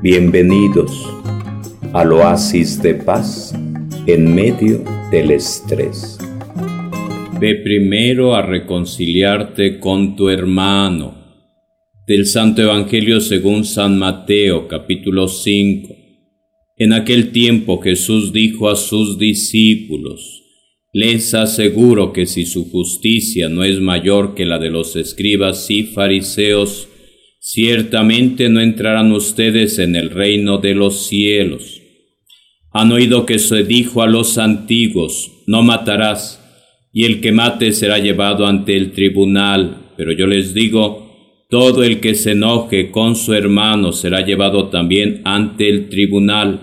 Bienvenidos al oasis de paz en medio del estrés. Ve primero a reconciliarte con tu hermano. Del Santo Evangelio según San Mateo capítulo 5. En aquel tiempo Jesús dijo a sus discípulos, les aseguro que si su justicia no es mayor que la de los escribas y fariseos, ciertamente no entrarán ustedes en el reino de los cielos. Han oído que se dijo a los antiguos, no matarás, y el que mate será llevado ante el tribunal. Pero yo les digo, todo el que se enoje con su hermano será llevado también ante el tribunal.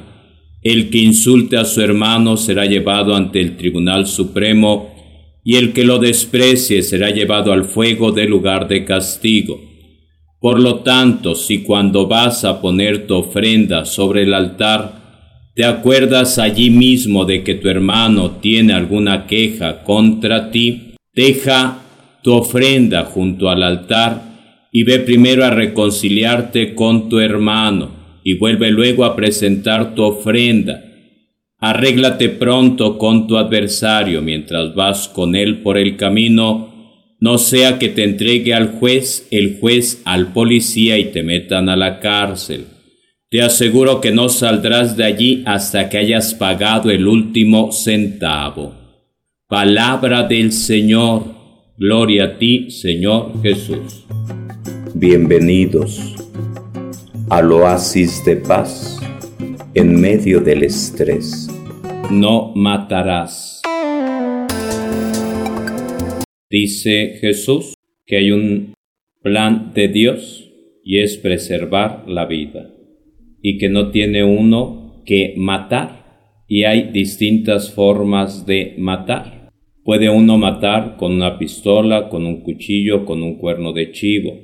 El que insulte a su hermano será llevado ante el tribunal supremo, y el que lo desprecie será llevado al fuego del lugar de castigo. Por lo tanto, si cuando vas a poner tu ofrenda sobre el altar, te acuerdas allí mismo de que tu hermano tiene alguna queja contra ti, deja tu ofrenda junto al altar y ve primero a reconciliarte con tu hermano y vuelve luego a presentar tu ofrenda. Arréglate pronto con tu adversario mientras vas con él por el camino no sea que te entregue al juez, el juez al policía y te metan a la cárcel. Te aseguro que no saldrás de allí hasta que hayas pagado el último centavo. Palabra del Señor. Gloria a ti, Señor Jesús. Bienvenidos al oasis de paz en medio del estrés. No matarás. Dice Jesús que hay un plan de Dios y es preservar la vida y que no tiene uno que matar y hay distintas formas de matar. Puede uno matar con una pistola, con un cuchillo, con un cuerno de chivo,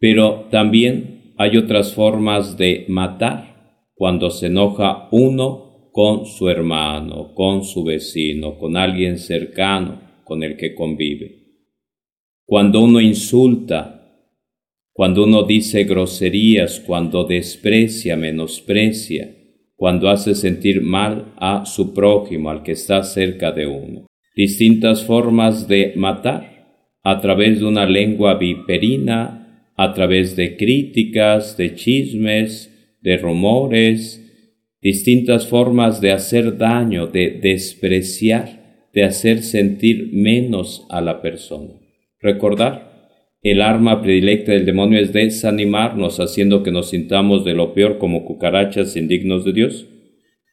pero también hay otras formas de matar cuando se enoja uno con su hermano, con su vecino, con alguien cercano con el que convive. Cuando uno insulta, cuando uno dice groserías, cuando desprecia, menosprecia, cuando hace sentir mal a su prójimo, al que está cerca de uno. Distintas formas de matar a través de una lengua viperina, a través de críticas, de chismes, de rumores, distintas formas de hacer daño, de despreciar de hacer sentir menos a la persona. Recordar, el arma predilecta del demonio es desanimarnos, haciendo que nos sintamos de lo peor como cucarachas indignos de Dios.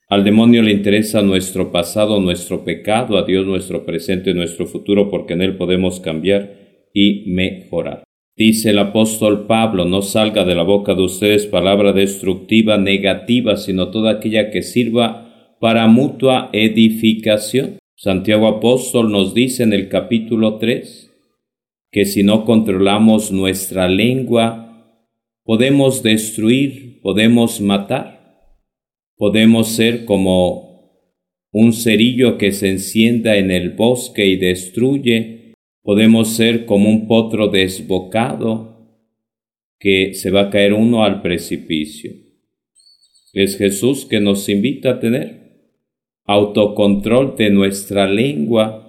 Al demonio le interesa nuestro pasado, nuestro pecado, a Dios nuestro presente, nuestro futuro, porque en él podemos cambiar y mejorar. Dice el apóstol Pablo, no salga de la boca de ustedes palabra destructiva, negativa, sino toda aquella que sirva para mutua edificación. Santiago Apóstol nos dice en el capítulo 3 que si no controlamos nuestra lengua, podemos destruir, podemos matar, podemos ser como un cerillo que se encienda en el bosque y destruye, podemos ser como un potro desbocado que se va a caer uno al precipicio. Es Jesús que nos invita a tener autocontrol de nuestra lengua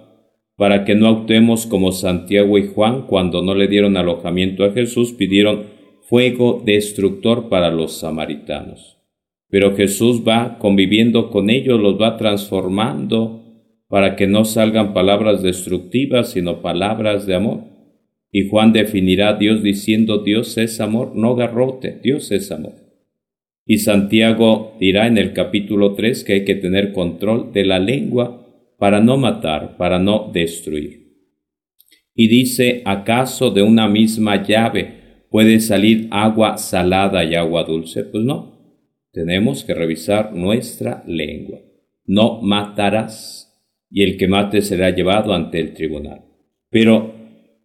para que no actuemos como Santiago y Juan cuando no le dieron alojamiento a Jesús, pidieron fuego destructor para los samaritanos. Pero Jesús va conviviendo con ellos, los va transformando para que no salgan palabras destructivas, sino palabras de amor. Y Juan definirá a Dios diciendo Dios es amor, no garrote, Dios es amor. Y Santiago dirá en el capítulo 3 que hay que tener control de la lengua para no matar, para no destruir. Y dice, ¿acaso de una misma llave puede salir agua salada y agua dulce? Pues no, tenemos que revisar nuestra lengua. No matarás, y el que mate será llevado ante el tribunal. Pero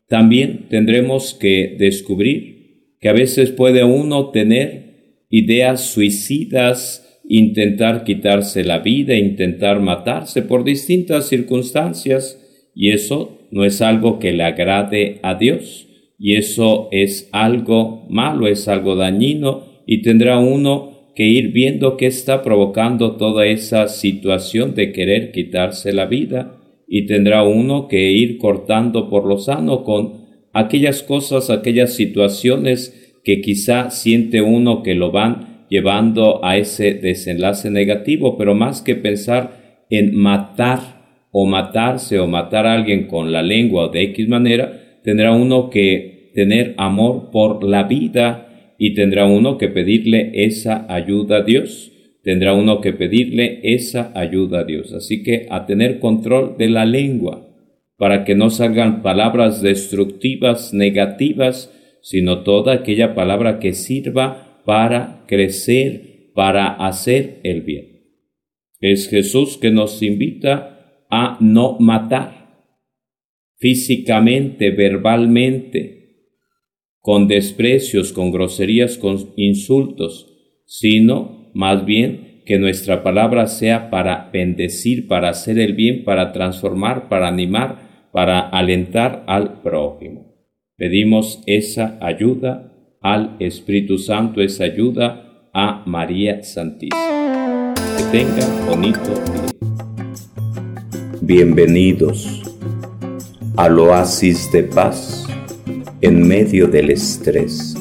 también tendremos que descubrir que a veces puede uno tener ideas suicidas, intentar quitarse la vida, intentar matarse por distintas circunstancias, y eso no es algo que le agrade a Dios, y eso es algo malo, es algo dañino, y tendrá uno que ir viendo qué está provocando toda esa situación de querer quitarse la vida y tendrá uno que ir cortando por lo sano con aquellas cosas, aquellas situaciones que quizá siente uno que lo van llevando a ese desenlace negativo, pero más que pensar en matar o matarse o matar a alguien con la lengua o de X manera, tendrá uno que tener amor por la vida y tendrá uno que pedirle esa ayuda a Dios tendrá uno que pedirle esa ayuda a Dios. Así que a tener control de la lengua, para que no salgan palabras destructivas, negativas, sino toda aquella palabra que sirva para crecer, para hacer el bien. Es Jesús que nos invita a no matar físicamente, verbalmente, con desprecios, con groserías, con insultos, sino más bien que nuestra palabra sea para bendecir, para hacer el bien, para transformar, para animar, para alentar al prójimo. Pedimos esa ayuda al Espíritu Santo, esa ayuda a María Santísima. Que tenga bonito día. Bienvenidos al oasis de paz en medio del estrés.